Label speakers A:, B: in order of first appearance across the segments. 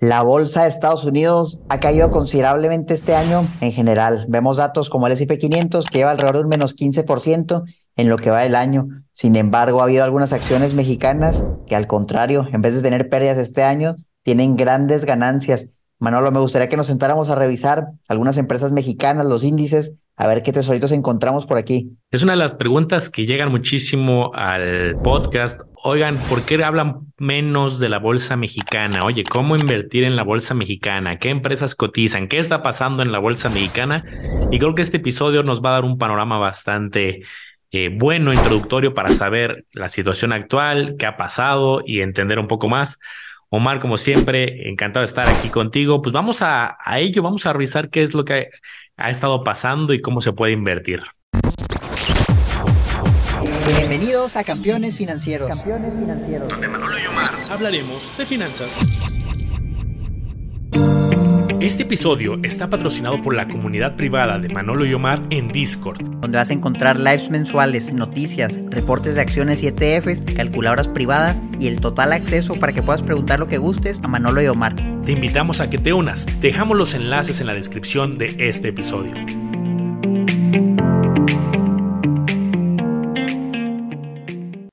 A: La bolsa de Estados Unidos ha caído considerablemente este año en general. Vemos datos como el S&P 500 que lleva alrededor de un menos 15% en lo que va del año. Sin embargo, ha habido algunas acciones mexicanas que al contrario, en vez de tener pérdidas este año, tienen grandes ganancias. Manolo, me gustaría que nos sentáramos a revisar algunas empresas mexicanas, los índices, a ver qué tesoritos encontramos por aquí.
B: Es una de las preguntas que llegan muchísimo al podcast. Oigan, ¿por qué hablan menos de la bolsa mexicana? Oye, ¿cómo invertir en la bolsa mexicana? ¿Qué empresas cotizan? ¿Qué está pasando en la bolsa mexicana? Y creo que este episodio nos va a dar un panorama bastante eh, bueno, introductorio para saber la situación actual, qué ha pasado y entender un poco más. Omar, como siempre, encantado de estar aquí contigo. Pues vamos a, ello, vamos a revisar qué es lo que ha estado pasando y cómo se puede invertir.
A: Bienvenidos a Campeones Financieros. Campeones Financieros.
B: Donde Manolo y Omar hablaremos de finanzas. Este episodio está patrocinado por la comunidad privada de Manolo y Omar en Discord,
A: donde vas a encontrar lives mensuales, noticias, reportes de acciones y ETFs, calculadoras privadas y el total acceso para que puedas preguntar lo que gustes a Manolo y Omar.
B: Te invitamos a que te unas. Dejamos los enlaces en la descripción de este episodio.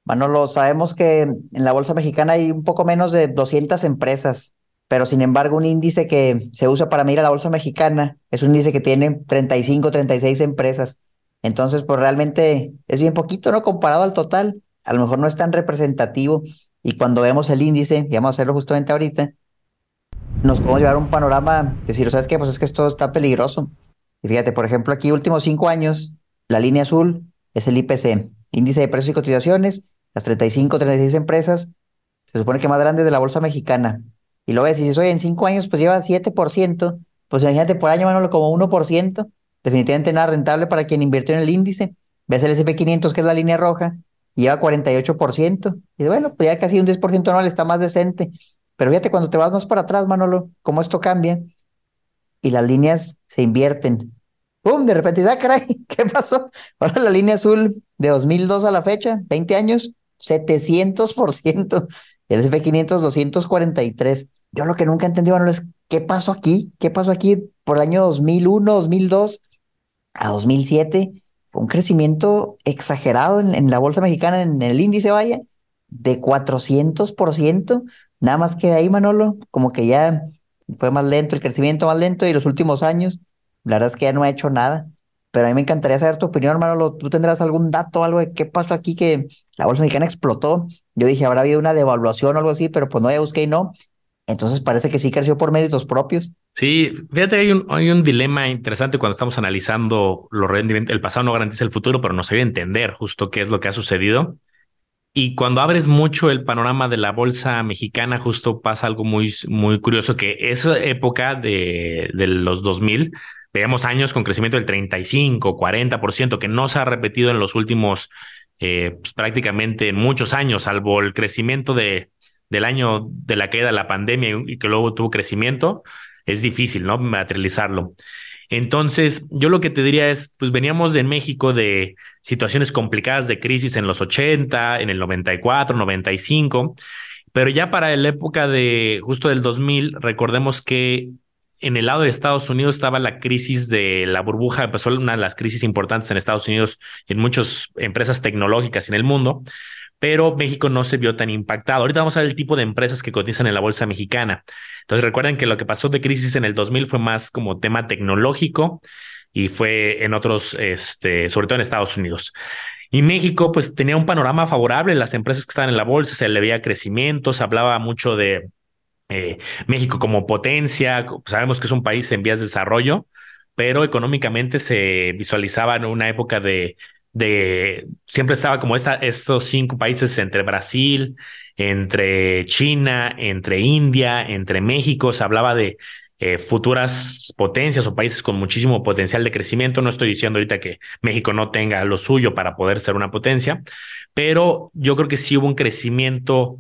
A: Manolo, sabemos que en la bolsa mexicana hay un poco menos de 200 empresas pero sin embargo un índice que se usa para medir a la bolsa mexicana es un índice que tiene 35, 36 empresas. Entonces, pues realmente es bien poquito, ¿no? Comparado al total, a lo mejor no es tan representativo. Y cuando vemos el índice, y vamos a hacerlo justamente ahorita, nos podemos llevar un panorama, decir, ¿sabes qué? Pues es que esto está peligroso. Y fíjate, por ejemplo, aquí últimos cinco años, la línea azul es el IPC, índice de precios y cotizaciones, las 35, 36 empresas, se supone que más grande de la bolsa mexicana y lo ves y dices, oye, en cinco años pues lleva 7%, pues imagínate por año, Manolo, como 1%, definitivamente nada rentable para quien invirtió en el índice. Ves el SP500, que es la línea roja, y lleva 48%. Y bueno, pues ya casi un 10% anual está más decente. Pero fíjate, cuando te vas más para atrás, Manolo, cómo esto cambia y las líneas se invierten. ¡Pum! De repente, ¡ah, caray! ¿Qué pasó? Ahora la línea azul de 2002 a la fecha, 20 años, 700%. El SP500, 243. Yo lo que nunca entendí, bueno, es qué pasó aquí, qué pasó aquí por el año 2001, 2002 a 2007. Fue un crecimiento exagerado en, la bolsa mexicana, en el índice, vaya, de 400%. Nada más que ahí, Manolo, como que ya fue más lento, el crecimiento más lento y los últimos años, la verdad es que ya no ha hecho nada. Pero a mí me encantaría saber tu opinión, Manolo. ¿Tú tendrás algún dato, algo de qué pasó aquí que la bolsa mexicana explotó? Yo dije, habrá habido una devaluación o algo así, pero pues no, ya busqué y no. Entonces parece que sí creció por méritos propios.
B: Sí, fíjate, hay un, hay un dilema interesante cuando estamos analizando los rendimientos. El pasado no garantiza el futuro, pero nos ayuda a entender justo qué es lo que ha sucedido. Y cuando abres mucho el panorama de la bolsa mexicana, justo pasa algo muy, muy curioso, que esa época de, de los 2000, veíamos años con crecimiento del 35, 40%, que no se ha repetido en los últimos eh, pues, prácticamente en muchos años, salvo el crecimiento de, del año de la caída de la pandemia y que luego tuvo crecimiento, es difícil, ¿no? Materializarlo. Entonces, yo lo que te diría es, pues veníamos de México de situaciones complicadas de crisis en los 80, en el 94, 95, pero ya para la época de justo del 2000, recordemos que en el lado de Estados Unidos estaba la crisis de la burbuja, empezó una de las crisis importantes en Estados Unidos en muchas empresas tecnológicas en el mundo, pero México no se vio tan impactado. Ahorita vamos a ver el tipo de empresas que cotizan en la bolsa mexicana. Entonces recuerden que lo que pasó de crisis en el 2000 fue más como tema tecnológico y fue en otros, este, sobre todo en Estados Unidos. Y México, pues tenía un panorama favorable. Las empresas que estaban en la bolsa se le veía crecimiento, se hablaba mucho de eh, México como potencia, sabemos que es un país en vías de desarrollo, pero económicamente se visualizaba en una época de, de siempre estaba como esta, estos cinco países entre Brasil, entre China, entre India, entre México, se hablaba de eh, futuras potencias o países con muchísimo potencial de crecimiento. No estoy diciendo ahorita que México no tenga lo suyo para poder ser una potencia, pero yo creo que sí hubo un crecimiento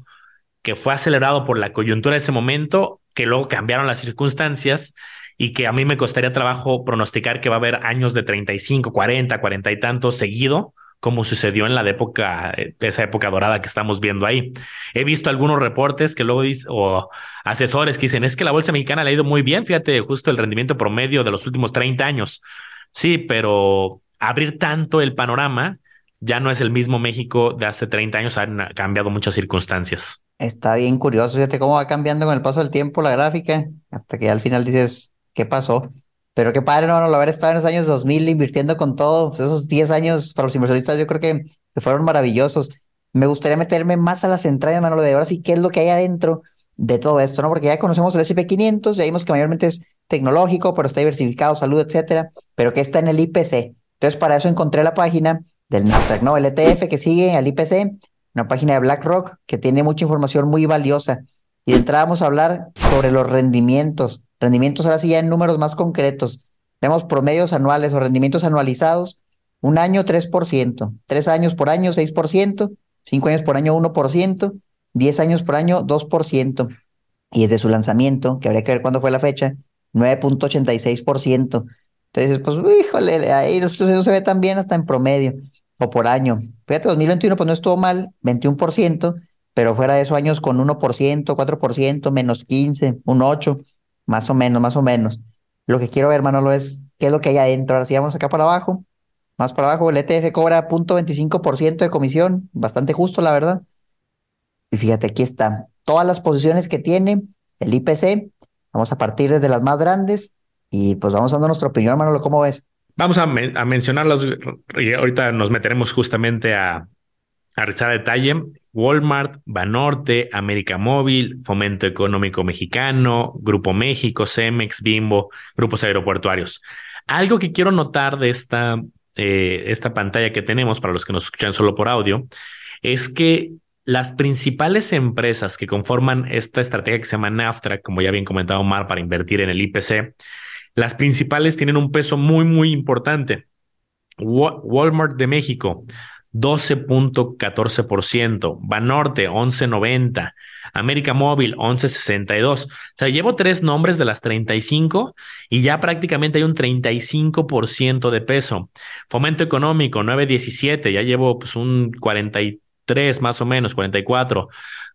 B: que fue acelerado por la coyuntura de ese momento, que luego cambiaron las circunstancias y que a mí me costaría trabajo pronosticar que va a haber años de 35, 40, 40 y tantos seguido como sucedió en la época, esa época dorada que estamos viendo ahí. He visto algunos reportes que luego dicen, o asesores que dicen, es que la bolsa mexicana le ha ido muy bien, fíjate, justo el rendimiento promedio de los últimos 30 años. Sí, pero abrir tanto el panorama ya no es el mismo México de hace 30 años, han cambiado muchas circunstancias.
A: Está bien curioso, fíjate cómo va cambiando con el paso del tiempo la gráfica, hasta que al final dices, ¿qué pasó? Pero qué padre, no, no, haber estado en los años 2000 invirtiendo con todo, pues esos 10 años para los inversionistas yo creo que, fueron maravillosos. Me gustaría meterme más a las entrañas, Manolo, de ahora sí, qué es lo que hay adentro de todo esto, ¿no? Porque ya conocemos el S&P 500, ya vimos que mayormente es tecnológico, pero está diversificado, salud, etcétera, pero que está en el IPC. Entonces, para eso encontré la página del Nasdaq, ¿no? El ETF que sigue al IPC, una página de BlackRock que tiene mucha información muy valiosa. Y de entrada vamos a hablar sobre los rendimientos Rendimientos ahora sí ya en números más concretos. Tenemos promedios anuales o rendimientos anualizados. Un año 3%, tres años por año 6%, cinco años por año 1%, diez años por año 2%. Y desde su lanzamiento, que habría que ver cuándo fue la fecha, 9.86%. Entonces, pues, híjole, ahí no se ve tan bien hasta en promedio o por año. Fíjate, 2021 pues no estuvo mal, 21%, pero fuera de esos años con 1%, 4%, menos 15, un 8%. Más o menos, más o menos. Lo que quiero ver, Manolo, es qué es lo que hay adentro. Ahora sí, vamos acá para abajo. Más para abajo, el ETF cobra 0.25% de comisión, bastante justo, la verdad. Y fíjate, aquí está. Todas las posiciones que tiene el IPC. Vamos a partir desde las más grandes y pues vamos dando nuestra opinión, Manolo, ¿cómo ves?
B: Vamos a, a mencionarlas y ahorita nos meteremos justamente a, a realizar detalle. Walmart, Banorte, América Móvil, Fomento Económico Mexicano, Grupo México, Cemex, Bimbo, grupos aeroportuarios. Algo que quiero notar de esta, eh, esta pantalla que tenemos para los que nos escuchan solo por audio es que las principales empresas que conforman esta estrategia que se llama NAFTRA, como ya bien comentado Omar, para invertir en el IPC, las principales tienen un peso muy, muy importante. Walmart de México, 12.14%, Banorte 11.90, América Móvil 11.62. O sea, llevo tres nombres de las 35 y ya prácticamente hay un 35% de peso. Fomento Económico 9.17, ya llevo pues un 43 más o menos, 44.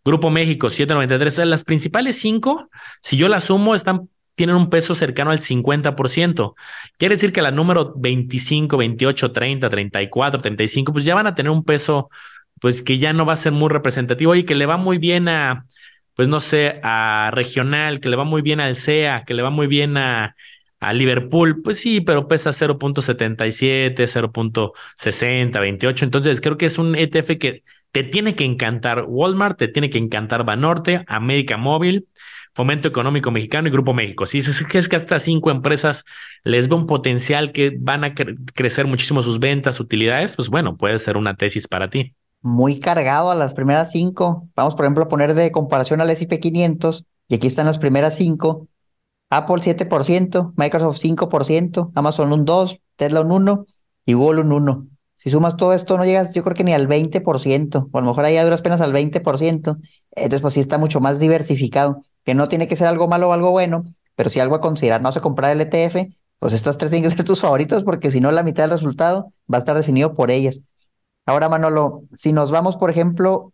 B: Grupo México 7.93. O sea, las principales cinco, si yo las sumo, están tienen un peso cercano al 50%. Quiere decir que la número 25, 28, 30, 34, 35, pues ya van a tener un peso, pues que ya no va a ser muy representativo y que le va muy bien a, pues no sé, a regional, que le va muy bien al CEA, que le va muy bien a, a Liverpool, pues sí, pero pesa 0.77, 0.60, 28. Entonces creo que es un ETF que te tiene que encantar Walmart, te tiene que encantar Banorte, América Móvil Fomento Económico Mexicano y Grupo México. Si es que es que hasta cinco empresas les ve un potencial que van a crecer muchísimo sus ventas, utilidades, pues bueno, puede ser una tesis para ti.
A: Muy cargado a las primeras cinco. Vamos, por ejemplo, a poner de comparación al S&P 500 y aquí están las primeras cinco. Apple 7%, Microsoft 5%, Amazon un 2%, Tesla un 1% y Google un 1%. Si sumas todo esto, no llegas, yo creo que ni al 20%, o a lo mejor ahí duras apenas al 20%. Entonces, pues sí está mucho más diversificado que no tiene que ser algo malo o algo bueno, pero si algo a considerar, no se comprar el ETF, pues estas tres tienen que ser tus favoritos porque si no la mitad del resultado va a estar definido por ellas. Ahora, Manolo, si nos vamos, por ejemplo,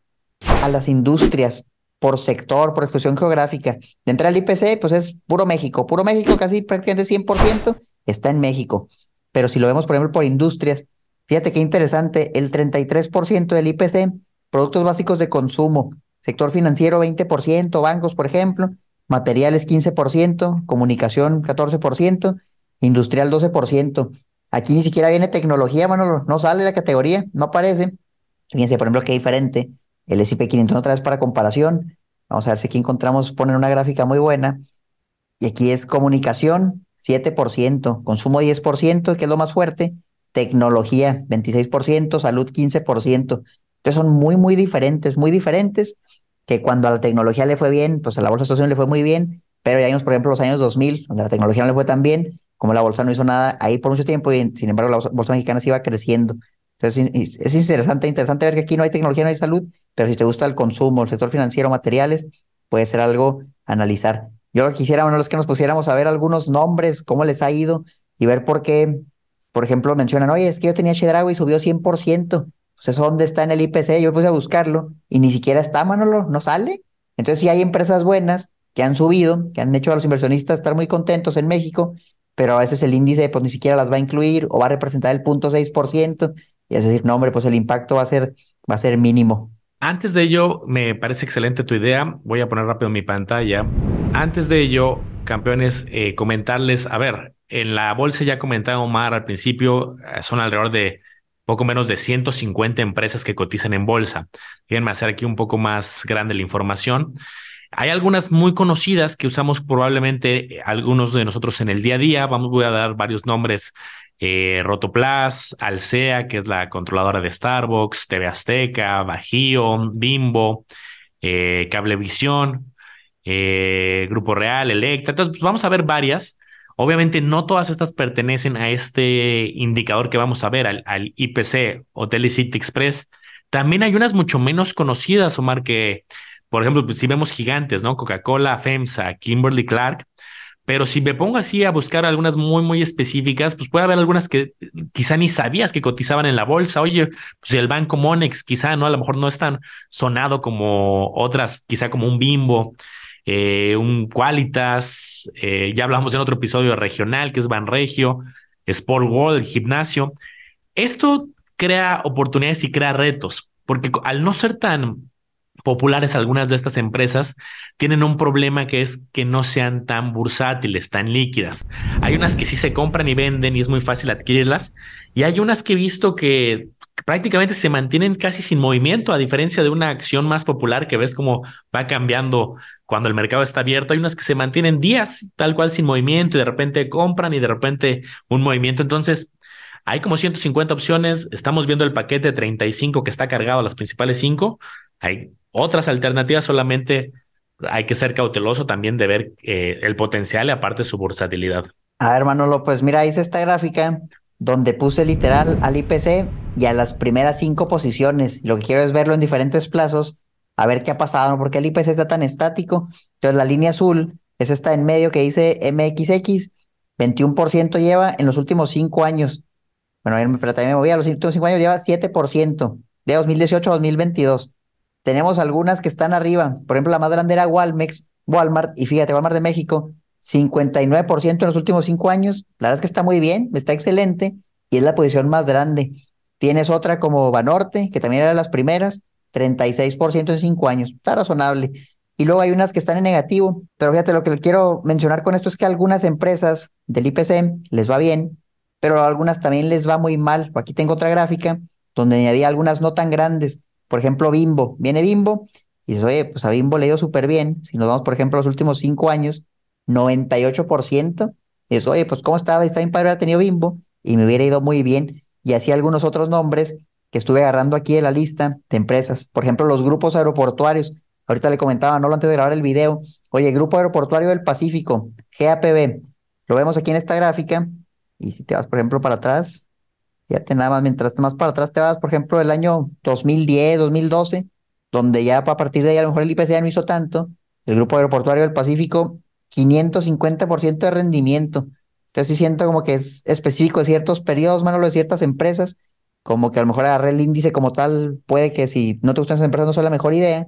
A: a las industrias por sector, por exclusión geográfica, de entrar al IPC, pues es puro México. Puro México, casi prácticamente 100% está en México. Pero si lo vemos, por ejemplo, por industrias, fíjate qué interesante, el 33% del IPC, productos básicos de consumo, Sector financiero 20%, bancos, por ejemplo, materiales 15%, comunicación 14%, industrial 12%. Aquí ni siquiera viene tecnología, Manolo, no sale la categoría, no aparece. Fíjense, por ejemplo, qué diferente. El S&P 500 otra vez para comparación. Vamos a ver si aquí encontramos, ponen una gráfica muy buena. Y aquí es comunicación, 7%, consumo 10%, que es lo más fuerte, tecnología 26%, salud 15%. Entonces son muy, muy diferentes, muy diferentes que cuando a la tecnología le fue bien, pues a la bolsa de Estados le fue muy bien, pero hay años, por ejemplo, los años 2000, donde la tecnología no le fue tan bien, como la bolsa no hizo nada ahí por mucho tiempo, y sin embargo la bolsa mexicana se iba creciendo. Entonces es interesante, interesante ver que aquí no hay tecnología, no hay salud, pero si te gusta el consumo, el sector financiero, materiales, puede ser algo analizar. Yo quisiera, bueno, es que nos pusiéramos a ver algunos nombres, cómo les ha ido y ver por qué Por ejemplo, mencionan, oye, es que yo tenía Chedraui y subió 100%. Pues eso dónde está en el IPC, yo puse a buscarlo y ni siquiera está, Manolo, no sale. Entonces sí hay empresas buenas que han subido, que han hecho a los inversionistas estar muy contentos en México, pero a veces el índice pues ni siquiera las va a incluir o va a representar el 0.6% y es decir, no hombre, pues el impacto va a ser, va a ser mínimo.
B: Antes de ello, me parece excelente tu idea. Voy a poner rápido mi pantalla. Antes de ello, campeones, eh, comentarles, a ver, en la bolsa ya comentaba Omar al principio, eh, son alrededor de poco menos de 150 empresas que cotizan en bolsa. Déjenme hacer aquí un poco más grande la información. Hay algunas muy conocidas que usamos probablemente algunos de nosotros en el día a día. Vamos, voy a dar varios nombres. Eh, Rotoplas, Alsea, que es la controladora de Starbucks, TV Azteca, Bajío, Bimbo, eh, Cablevisión, eh, Grupo Real, Electra. Entonces, pues vamos a ver varias. Obviamente no todas estas pertenecen a este indicador que vamos a ver, al, IPC, Hotel y City Express. También hay unas mucho menos conocidas, Omar, que, por ejemplo, pues, si vemos gigantes, ¿no? Coca-Cola, FEMSA, Kimberly Clark. Pero si me pongo así a buscar algunas muy, muy específicas, pues puede haber algunas que quizá ni sabías que cotizaban en la bolsa. Oye, pues el banco Monex quizá, ¿no? A lo mejor no es tan sonado como otras, quizá como un Bimbo. Eh, un Qualitas, eh, ya hablamos en otro episodio regional que es Banregio, Sport World, gimnasio. Esto crea oportunidades y crea retos, porque al no ser tan populares algunas de estas empresas tienen un problema que es que no sean tan bursátiles, tan líquidas. Hay unas que sí se compran y venden y es muy fácil adquirirlas y hay unas que he visto que prácticamente se mantienen casi sin movimiento, a diferencia de una acción más popular que ves como va cambiando cuando el mercado está abierto, hay unas que se mantienen días tal cual sin movimiento y de repente compran y de repente un movimiento. Entonces, hay como 150 opciones. Estamos viendo el paquete 35 que está cargado a las principales 5. Hay otras alternativas, solamente hay que ser cauteloso también de ver eh, el potencial y aparte su bursatilidad.
A: A ver, Manolo, pues mira, hice esta gráfica donde puse literal al IPC y a las primeras cinco posiciones. Lo que quiero es verlo en diferentes plazos a ver qué ha pasado, ¿no? porque el IPC está tan estático. Entonces la línea azul es esta en medio que dice MXX, 21% lleva en los últimos cinco años. Bueno, pero también me voy a los últimos cinco años, lleva 7% de 2018 a 2022. Tenemos algunas que están arriba, por ejemplo, la más grande era Walmex, Walmart, y fíjate, Walmart de México, 59% en los últimos cinco años. La verdad es que está muy bien, está excelente, y es la posición más grande. Tienes otra como Banorte, que también era de las primeras, 36% en cinco años. Está razonable. Y luego hay unas que están en negativo, pero fíjate, lo que quiero mencionar con esto es que algunas empresas del IPC les va bien, pero a algunas también les va muy mal. Aquí tengo otra gráfica donde añadí algunas no tan grandes. Por ejemplo, Bimbo. Viene Bimbo y dices, oye, pues a Bimbo le ha ido súper bien. Si nos vamos, por ejemplo, a los últimos cinco años, 98%. Y dices, oye, pues cómo estaba, está bien padre haber tenido Bimbo y me hubiera ido muy bien. Y así algunos otros nombres que estuve agarrando aquí de la lista de empresas. Por ejemplo, los grupos aeroportuarios. Ahorita le comentaba, no lo antes de grabar el video. Oye, Grupo Aeroportuario del Pacífico, GAPB. Lo vemos aquí en esta gráfica. Y si te vas, por ejemplo, para atrás, ya te nada más, mientras te más para atrás te vas, por ejemplo, el año 2010, 2012, donde ya a partir de ahí a lo mejor el IPC ya no hizo tanto. El Grupo Aeroportuario del Pacífico, 550% de rendimiento. Entonces sí siento como que es específico de ciertos periodos, Manolo, de ciertas empresas como que a lo mejor agarrar el índice como tal, puede que si no te gustan esas empresas no sea la mejor idea,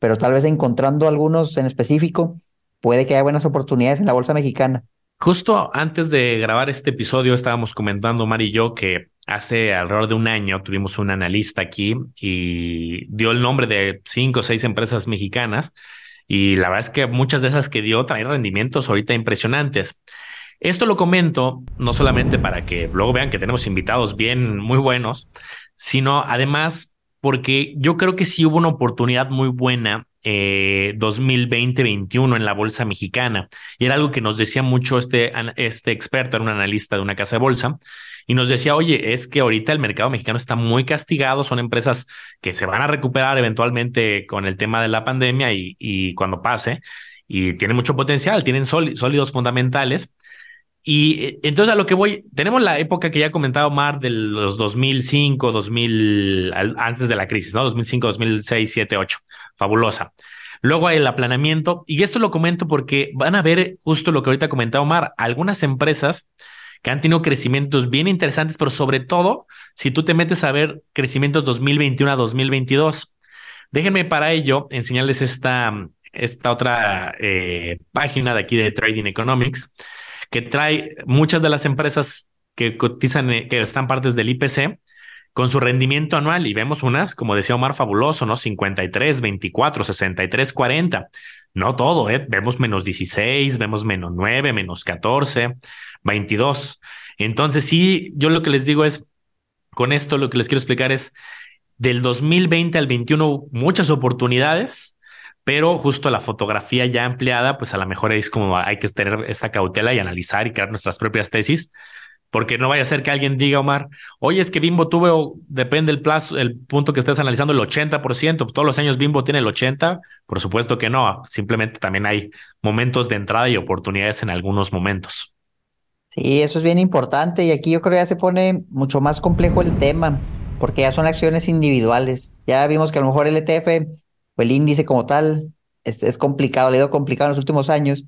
A: pero tal vez encontrando algunos en específico, puede que haya buenas oportunidades en la bolsa mexicana.
B: Justo antes de grabar este episodio estábamos comentando, Mari y yo, que hace alrededor de un año tuvimos un analista aquí y dio el nombre de cinco o seis empresas mexicanas y la verdad es que muchas de esas que dio traen rendimientos ahorita impresionantes. Esto lo comento no solamente para que luego vean que tenemos invitados bien, muy buenos, sino además porque yo creo que sí hubo una oportunidad muy buena eh, 2020-21 en la bolsa mexicana. Y era algo que nos decía mucho este, este experto, era un analista de una casa de bolsa, y nos decía, oye, es que ahorita el mercado mexicano está muy castigado, son empresas que se van a recuperar eventualmente con el tema de la pandemia y, y cuando pase, y tienen mucho potencial, tienen sólidos fundamentales, y eh, entonces a lo que voy, tenemos la época que ya comentado Omar de los 2005, 2000, antes de la crisis, ¿no? 2005, 2006, 7, 8. Fabulosa. Luego hay el aplanamiento, y esto lo comento porque van a ver justo lo que ahorita comentaba Omar, algunas empresas que han tenido crecimientos bien interesantes, pero sobre todo si tú te metes a ver crecimientos 2021 a 2022. Déjenme para ello enseñarles esta, esta otra eh, página de aquí de Trading Economics que trae muchas de las empresas que cotizan, eh, que están partes del IPC con su rendimiento anual y vemos unas, como decía Omar, fabuloso, ¿no? 53, 24, 63, 40. No todo, ¿eh? Vemos menos 16, vemos menos 9, menos 14, 22. Entonces, sí, yo lo que les digo es, con esto lo que les quiero explicar es, del 2020 al 21, muchas oportunidades, pero justo la fotografía ya ampliada, pues a lo mejor es como hay que tener esta cautela y analizar y crear nuestras propias tesis porque no vaya a ser que alguien diga, Omar, oye, es que Bimbo tuvo, depende el plazo, el punto que estés analizando, el 80%, todos los años Bimbo tiene el 80%, por supuesto que no, simplemente también hay momentos de entrada y oportunidades en algunos momentos.
A: Sí, eso es bien importante y aquí yo creo que ya se pone mucho más complejo el tema, porque ya son acciones individuales. Ya vimos que a lo mejor el ETF el índice como tal es, complicado, le ha ido complicado en los últimos años,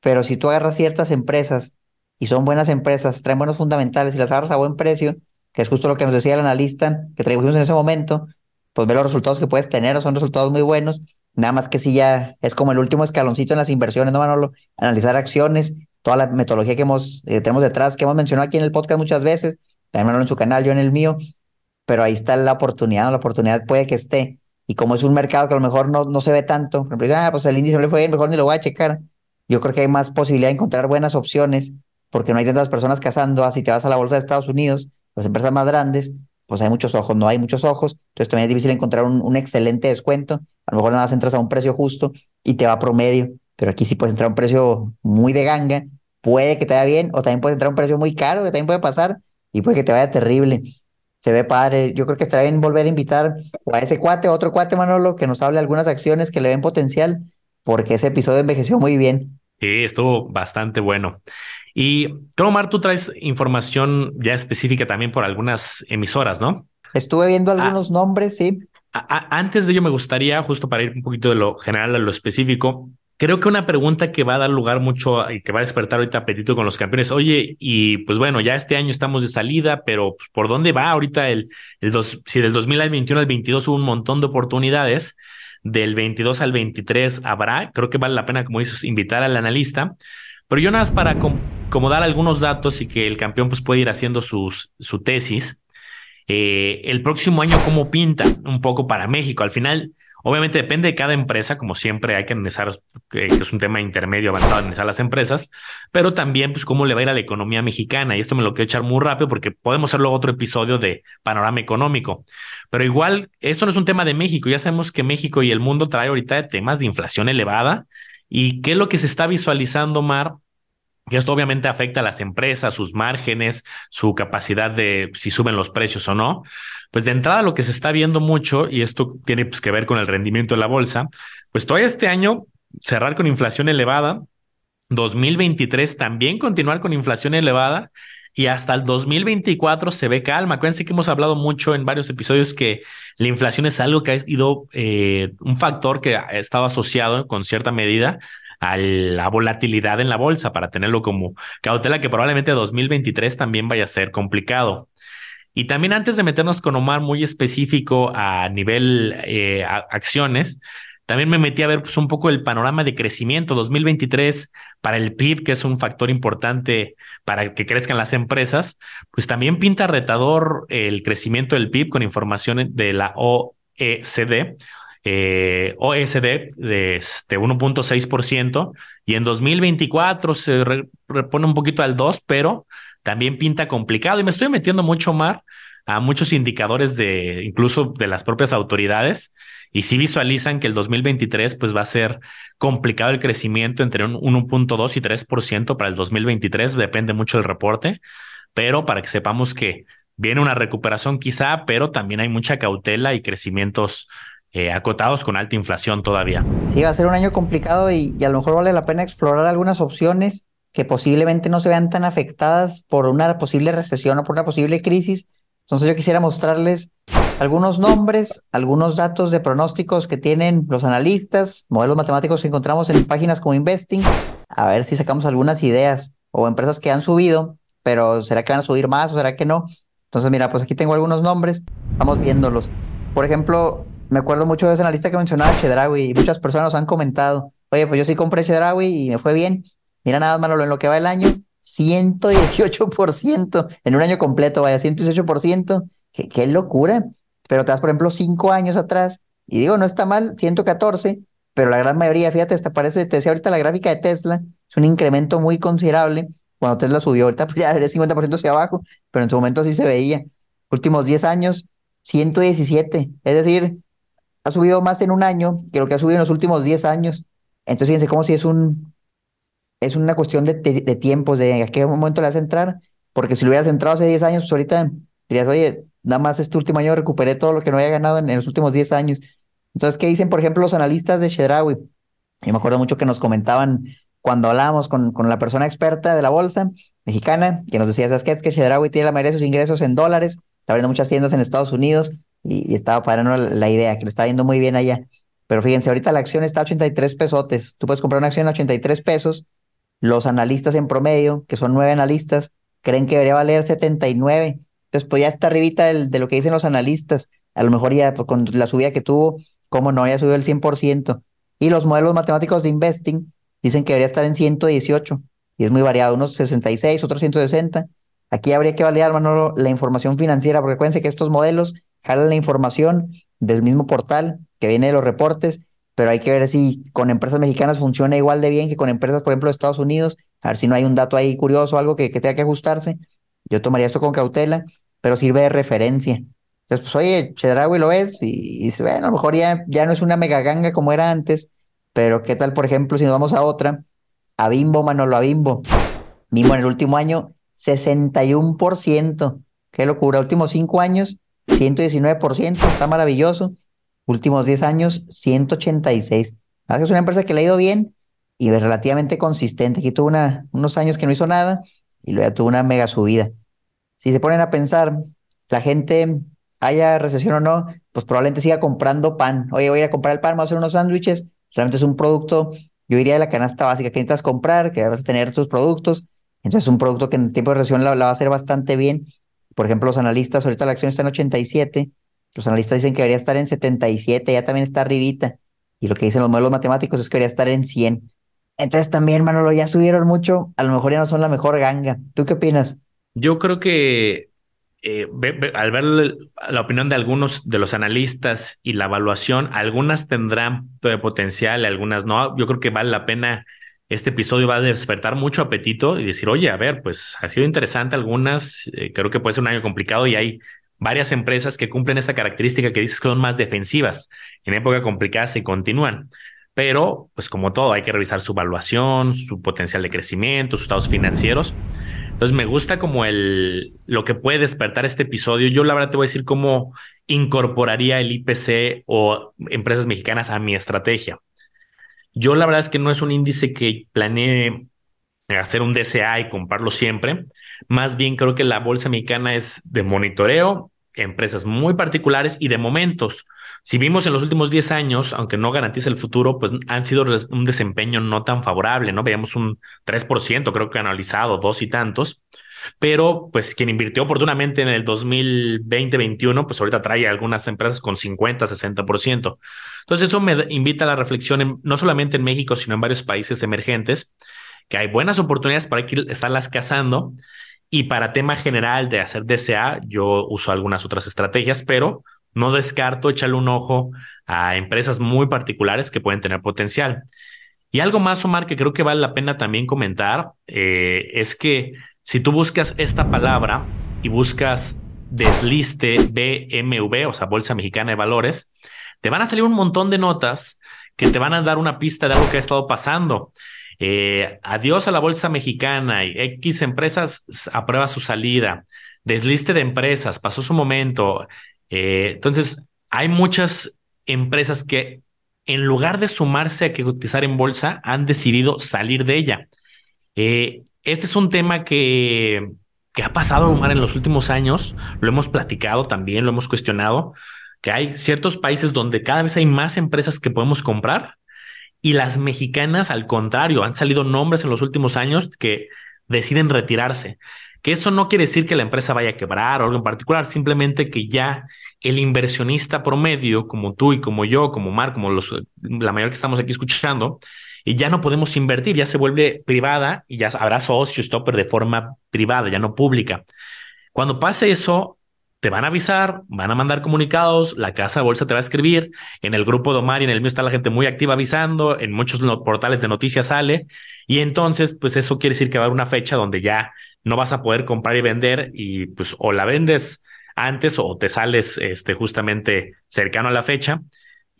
A: pero si tú agarras ciertas empresas y son buenas empresas, traen buenos fundamentales y las agarras a buen precio, que es justo lo que nos decía el analista que traímos en ese momento, pues ve los resultados que puedes tener, son resultados muy buenos, nada más que si ya es como el último escaloncito en las inversiones, no Manolo, analizar acciones, toda la metodología que hemos, eh, tenemos detrás, que hemos mencionado aquí en el podcast muchas veces, también en su canal, yo en el mío, pero ahí está la oportunidad, la oportunidad puede que esté, y como es un mercado que a lo mejor no, no se ve tanto, por ejemplo, ah, pues el índice no le fue bien, mejor ni lo voy a checar, yo creo que hay más posibilidad de encontrar buenas opciones porque no hay tantas personas cazando. Así te vas a la bolsa de Estados Unidos, las empresas más grandes, pues hay muchos ojos, no hay muchos ojos, entonces también es difícil encontrar un, excelente descuento. A lo mejor nada más entras a un precio justo y te va promedio, pero aquí sí puedes entrar a un precio muy de ganga, puede que te vaya bien, o también puedes entrar a un precio muy caro, que también puede pasar, y puede que te vaya terrible. Se ve padre. Yo creo que estaría bien volver a invitar a ese cuate, a otro cuate, Manolo, que nos hable algunas acciones que le ven potencial, porque ese episodio envejeció muy bien.
B: Sí, estuvo bastante bueno. Y Omar, tú traes información ya específica también por algunas emisoras, ¿no?
A: Estuve viendo ah. algunos nombres, sí.
B: antes de ello, me gustaría, justo para ir un poquito de lo general a lo específico, creo que una pregunta que va a dar lugar mucho y que va a despertar ahorita apetito con los campeones. Oye, y pues bueno, ya este año estamos de salida, pero pues, ¿por dónde va ahorita el, si del 2021 al 22 hubo un montón de oportunidades? Del 22 al 23 habrá, creo que vale la pena, como dices, invitar al analista. Pero yo nada más para como dar algunos datos y que el campeón pues puede ir haciendo sus, su tesis. Eh, el próximo año, ¿cómo pinta? Un poco para México. Al final, obviamente depende de cada empresa, como siempre hay que analizar, que es un tema intermedio avanzado, analizar las empresas, pero también pues cómo le va a ir a la economía mexicana. Y esto me lo quiero echar muy rápido porque podemos hacer luego otro episodio de panorama económico. Pero igual, esto no es un tema de México. Ya sabemos que México y el mundo trae ahorita temas de inflación elevada. ¿Y qué es lo que se está visualizando, Mar? Y esto obviamente afecta a las empresas, sus márgenes, su capacidad de si suben los precios o no. Pues de entrada lo que se está viendo mucho, y esto tiene pues, que ver con el rendimiento de la bolsa, pues todavía este año cerrar con inflación elevada, 2023 también continuar con inflación elevada y hasta el 2024 se ve calma. Acuérdense que hemos hablado mucho en varios episodios que la inflación es algo que ha sido eh, un factor que ha estado asociado con cierta medida a la volatilidad en la bolsa para tenerlo como cautela que probablemente 2023 también vaya a ser complicado. Y también antes de meternos con Omar muy específico a nivel eh, acciones, también me metí a ver pues, un poco el panorama de crecimiento 2023 para el PIB, que es un factor importante para que crezcan las empresas, pues también pinta retador el crecimiento del PIB con información de la OECD eh, OSD de este 1.6% y en 2024 se repone un poquito al 2, pero también pinta complicado y me estoy metiendo mucho más a muchos indicadores de incluso de las propias autoridades y si visualizan que el 2023 pues va a ser complicado el crecimiento entre un 1.2 y 3% para el 2023, depende mucho del reporte, pero para que sepamos que viene una recuperación quizá, pero también hay mucha cautela y crecimientos eh, acotados con alta inflación todavía.
A: Sí, va a ser un año complicado y, a lo mejor vale la pena explorar algunas opciones que posiblemente no se vean tan afectadas por una posible recesión o por una posible crisis. Entonces yo quisiera mostrarles algunos nombres, algunos datos de pronósticos que tienen los analistas, modelos matemáticos que encontramos en páginas como Investing, a ver si sacamos algunas ideas o empresas que han subido pero ¿será que van a subir más o será que no? Entonces, mira, pues aquí tengo algunos nombres, vamos viéndolos. Por ejemplo, me acuerdo mucho de esa analista que mencionaba Chedraui y muchas personas han comentado, oye, pues yo sí compré Chedraui y me fue bien. Mira nada más, en lo que va el año, 118% en un año completo, vaya, 118%, qué, qué locura. Pero te das, por ejemplo, cinco años atrás, y digo, no está mal, 114, pero la gran mayoría, fíjate, hasta parece, te decía ahorita la gráfica de Tesla, es un incremento muy considerable. Cuando Tesla subió, ahorita pues ya de 50% hacia abajo, pero en su momento sí se veía. Últimos 10 años, 117, es decir, ha subido más en un año que lo que ha subido en los últimos 10 años. Entonces, fíjense cómo si es un, es una cuestión de, de, tiempos, de a qué momento le vas a entrar, porque si lo hubieras entrado hace 10 años, pues ahorita dirías, oye, nada más este último año recuperé todo lo que no había ganado en, los últimos 10 años. Entonces, ¿qué dicen, por ejemplo, los analistas de Chedraui? Yo me acuerdo mucho que nos comentaban cuando hablábamos con, con la persona experta de la bolsa mexicana, que nos decía, ¿sabes qué? Es que tiene la mayoría de sus ingresos en dólares, está abriendo muchas tiendas en Estados Unidos y, estaba parando la, la, idea, que lo está yendo muy bien allá. Pero fíjense, ahorita la acción está a 83 pesotes. Tú puedes comprar una acción a 83 pesos. Los analistas en promedio, que son nueve analistas, creen que debería valer 79. Entonces, pues ya está arribita de lo que dicen los analistas. A lo mejor ya pues, con la subida que tuvo, cómo no, ya subió el 100%. Y los modelos matemáticos de investing dicen que debería estar en 118. Y es muy variado, unos 66, otros 160. Aquí habría que validar, Manolo, la información financiera, porque acuérdense que estos modelos jalan la información del mismo portal que viene de los reportes, pero hay que ver si con empresas mexicanas funciona igual de bien que con empresas, por ejemplo, de Estados Unidos, a ver si no hay un dato ahí curioso, algo que, que tenga que ajustarse. Yo tomaría esto con cautela pero sirve de referencia. Entonces, pues, oye, Chedraui lo es, y, y, bueno, a lo mejor ya, ya no es una mega ganga como era antes, pero ¿qué tal, por ejemplo, si nos vamos a otra? A Bimbo, Manolo, a Bimbo. Bimbo en el último año, 61%. Qué locura. Últimos cinco años, 119%. Está maravilloso. Últimos 10 años, 186. Es una empresa que le ha ido bien y es relativamente consistente. Aquí tuvo unos años que no hizo nada y luego tuvo una mega subida si se ponen a pensar, la gente, haya recesión o no, pues probablemente siga comprando pan. Oye, voy a ir a comprar el pan, voy a hacer unos sándwiches. Realmente es un producto, yo diría de la canasta básica que necesitas comprar, que vas a tener tus productos. Entonces es un producto que en tiempo de recesión la, va a hacer bastante bien. Por ejemplo, los analistas, ahorita la acción está en 87, los analistas dicen que debería estar en 77, ya también está arribita. Y lo que dicen los modelos matemáticos es que debería estar en 100. Entonces también, Manolo, ya subieron mucho, a lo mejor ya no son la mejor ganga. ¿Tú qué opinas?
B: Yo creo que eh, al ver la opinión de algunos de los analistas y la evaluación, algunas tendrán potencial, algunas no. Yo creo que vale la pena. Este episodio va a despertar mucho apetito y decir, oye, a ver, pues ha sido interesante algunas. Eh, creo que puede ser un año complicado y hay varias empresas que cumplen esta característica que dices que son más defensivas. En época complicada se continúan. Pero, pues como todo, hay que revisar su evaluación, su potencial de crecimiento, sus estados financieros. Entonces me gusta como el lo que puede despertar este episodio. Yo la verdad te voy a decir cómo incorporaría el IPC o empresas mexicanas a mi estrategia. Yo la verdad es que no es un índice que planee hacer un DCA y comprarlo siempre. Más bien creo que la bolsa mexicana es de monitoreo, empresas muy particulares y de momentos. Si vimos en los últimos 10 años, aunque no garantiza el futuro, pues han sido un desempeño no tan favorable, ¿no? Veíamos un 3%, creo que analizado, dos y tantos. Pero, pues, quien invirtió oportunamente en el 2020-21, pues ahorita trae algunas empresas con 50, 60%. Entonces, eso me invita a la reflexión no solamente en México, sino en varios países emergentes, que hay buenas oportunidades para que estarlas cazando. Y para tema general de hacer DCA, yo uso algunas otras estrategias, pero no descarto echarle un ojo a empresas muy particulares que pueden tener potencial. Y algo más, Omar, que creo que vale la pena también comentar, eh, es que si tú buscas esta palabra y buscas desliste BMV, o sea, Bolsa Mexicana de Valores, te van a salir un montón de notas que te van a dar una pista de algo que ha estado pasando. Eh, adiós a la Bolsa Mexicana, y X empresas aprueba su salida, desliste de empresas, pasó su momento, eh, entonces, hay muchas empresas que en lugar de sumarse a que cotizar en bolsa, han decidido salir de ella. Eh, este es un tema que, que ha pasado, Omar, en los últimos años. Lo hemos platicado también, lo hemos cuestionado, que hay ciertos países donde cada vez hay más empresas que podemos comprar y las mexicanas, al contrario, han salido nombres en los últimos años que deciden retirarse. Que eso no quiere decir que la empresa vaya a quebrar o algo en particular, simplemente que ya el inversionista promedio, como tú y como yo, como Mar, como los, la mayoría que estamos aquí escuchando, y ya no podemos invertir, ya se vuelve privada y ya habrá socio stopper de forma privada, ya no pública. Cuando pase eso, te van a avisar, van a mandar comunicados, la casa de bolsa te va a escribir, en el grupo de Omar y en el mío está la gente muy activa avisando, en muchos portales de noticias sale, y entonces, pues eso quiere decir que va a haber una fecha donde ya no vas a poder comprar y vender y pues o la vendes antes o te sales este, justamente cercano a la fecha.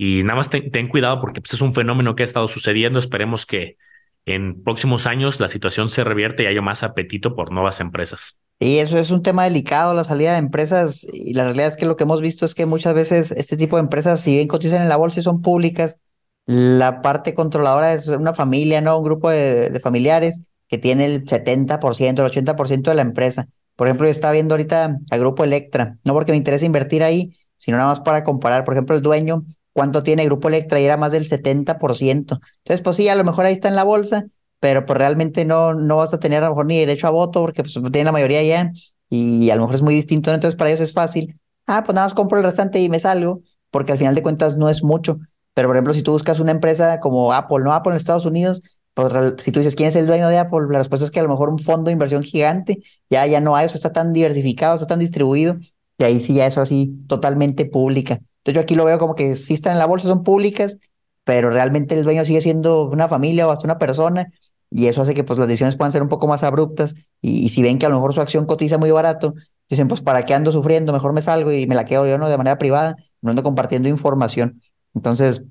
B: Y nada más ten, cuidado porque pues, es un fenómeno que ha estado sucediendo. Esperemos que en próximos años la situación se revierte y haya más apetito por nuevas empresas.
A: Y eso es un tema delicado, la salida de empresas. Y la realidad es que lo que hemos visto es que muchas veces este tipo de empresas, si bien cotizan en la bolsa y son públicas, la parte controladora es una familia, ¿no? Un grupo de, de familiares que tiene el 70%, el 80% de la empresa. Por ejemplo, yo estaba viendo ahorita al grupo Electra, no porque me interesa invertir ahí, sino nada más para comparar, por ejemplo, el dueño, cuánto tiene grupo Electra y era más del 70%. Entonces, pues sí, a lo mejor ahí está en la bolsa, pero pues realmente no, no vas a tener a lo mejor ni derecho a voto porque pues tiene la mayoría ya y a lo mejor es muy distinto, entonces para ellos es fácil. Ah, pues nada más compro el restante y me salgo, porque al final de cuentas no es mucho. Pero por ejemplo, si tú buscas una empresa como Apple, no Apple en Estados Unidos, pues, si tú dices, ¿quién es el dueño de Apple? La respuesta es que a lo mejor un fondo de inversión gigante, ya, ya no hay, o está tan diversificado, está tan distribuido, y ahí sí ya eso así totalmente pública. Entonces yo aquí lo veo como que sí están en la bolsa, son públicas, pero realmente el dueño sigue siendo una familia o hasta una persona, y eso hace que pues las decisiones puedan ser un poco más abruptas, y, si ven que a lo mejor su acción cotiza muy barato, dicen, pues ¿para qué ando sufriendo? Mejor me salgo y me la quedo yo, ¿no? De manera privada, no ando compartiendo información. Entonces,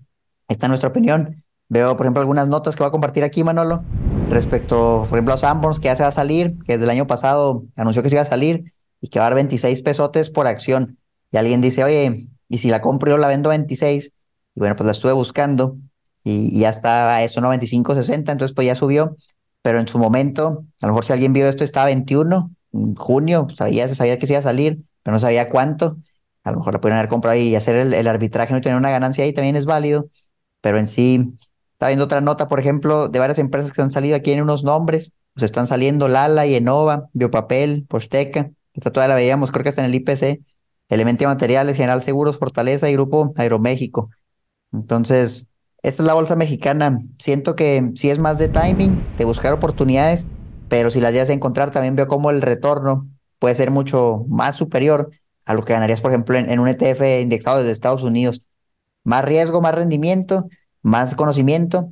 A: esta es nuestra opinión. Veo, por ejemplo, algunas notas que voy a compartir aquí, Manolo, respecto, por ejemplo, a Sanborns, que ya se va a salir, que desde el año pasado anunció que se iba a salir y que va a dar 26 pesotes por acción. Y alguien dice, oye, ¿y si la compro yo la vendo a 26? Y bueno, pues la estuve buscando y, ya está a eso, ¿no? 25, 60, entonces pues ya subió. Pero en su momento, a lo mejor si alguien vio esto, estaba 21, en junio, sabía, se sabía que se iba a salir, pero no sabía cuánto. A lo mejor la pueden haber comprado y hacer el, arbitraje, no tener una ganancia ahí también es válido. Pero en sí, Está viendo otra nota, por ejemplo, de varias empresas que han salido aquí en unos nombres. Pues están saliendo Lala, y Enova, Biopapel, Posteca. Esta todavía la veíamos, creo que está en el IPC. Elementia Materiales, General Seguros, Fortaleza y Grupo Aeroméxico. Entonces, esta es la bolsa mexicana. Siento que sí es más de timing, de buscar oportunidades, pero si las llegas a encontrar, también veo como el retorno puede ser mucho más superior a lo que ganarías, por ejemplo, en, un ETF indexado desde Estados Unidos. Más riesgo, más rendimiento, más conocimiento.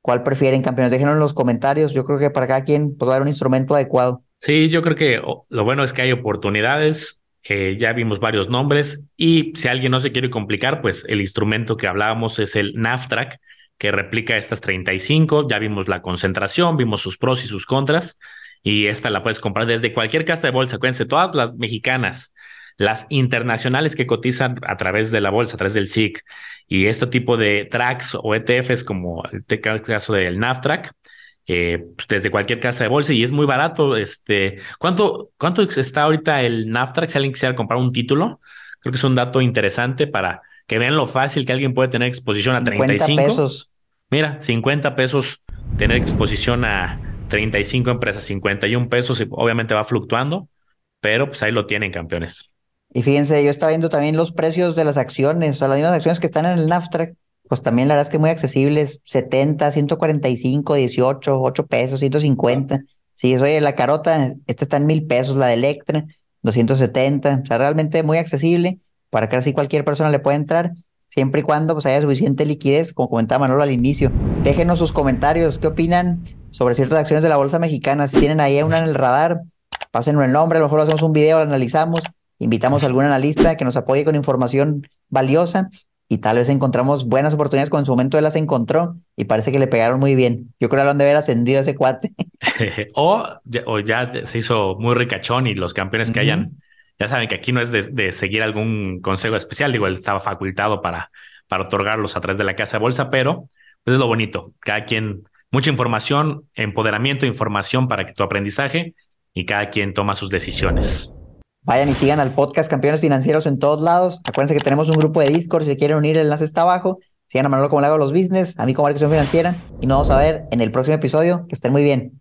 A: ¿Cuál prefieren, campeones? Déjenlo en los comentarios. Yo creo que para cada quien puede haber un instrumento adecuado.
B: Sí, yo creo que lo bueno es que hay oportunidades. Ya vimos varios nombres y si alguien no se quiere complicar, pues el instrumento que hablábamos es el NAFTRAC, que replica estas 35. Ya vimos la concentración, vimos sus pros y sus contras. Y esta la puedes comprar desde cualquier casa de bolsa. Acuérdense, todas las mexicanas, las internacionales que cotizan a través de la bolsa, a través del SIC, y este tipo de tracks o ETFs como el caso del NAFTRAC, eh, pues, desde cualquier casa de bolsa y es muy barato. Este, ¿cuánto, ¿Cuánto está ahorita el NAFTRAC si alguien quisiera comprar un título? Creo que es un dato interesante para que vean lo fácil que alguien puede tener exposición a 35 pesos. Mira, 50 pesos tener exposición a 35 empresas, 51 pesos, y obviamente va fluctuando, pero pues ahí lo tienen, campeones.
A: Y fíjense, yo estaba viendo también los precios de las acciones, o sea, las mismas acciones que están en el NAFTRAC, pues también la verdad es que muy accesibles, 70, 145, 18, 8 pesos, 150. Sí, oye, la carota, esta está en mil pesos, la de Electra, 270, o sea, realmente muy accesible para que así cualquier persona le pueda entrar, siempre y cuando pues haya suficiente liquidez, como comentaba Manolo al inicio. Déjenos sus comentarios, ¿qué opinan sobre ciertas acciones de la bolsa mexicana? Si tienen ahí una en el radar, pásenlo el nombre, a lo mejor hacemos un video, lo analizamos Invitamos a algún analista que nos apoye con información valiosa y tal vez encontramos buenas oportunidades cuando en su momento él las encontró y parece que le pegaron muy bien. Yo creo que lo han de haber ascendido ese cuate.
B: o, o, ya se hizo muy ricachón y los campeones que hayan, ya saben que aquí no es de, seguir algún consejo especial, digo, él estaba facultado para, para otorgarlos a través de la casa de bolsa, pero pues es lo bonito, cada quien, mucha información, empoderamiento, información para que tu aprendizaje y cada quien toma sus decisiones.
A: Vayan y sigan al podcast Campeones Financieros en todos lados. Acuérdense que tenemos un grupo de Discord. Si quieren unir, el enlace está abajo. Sigan a Manolo como le hago los business, a mí como Marketing Financiera. Y nos vamos a ver en el próximo episodio. Que estén muy bien.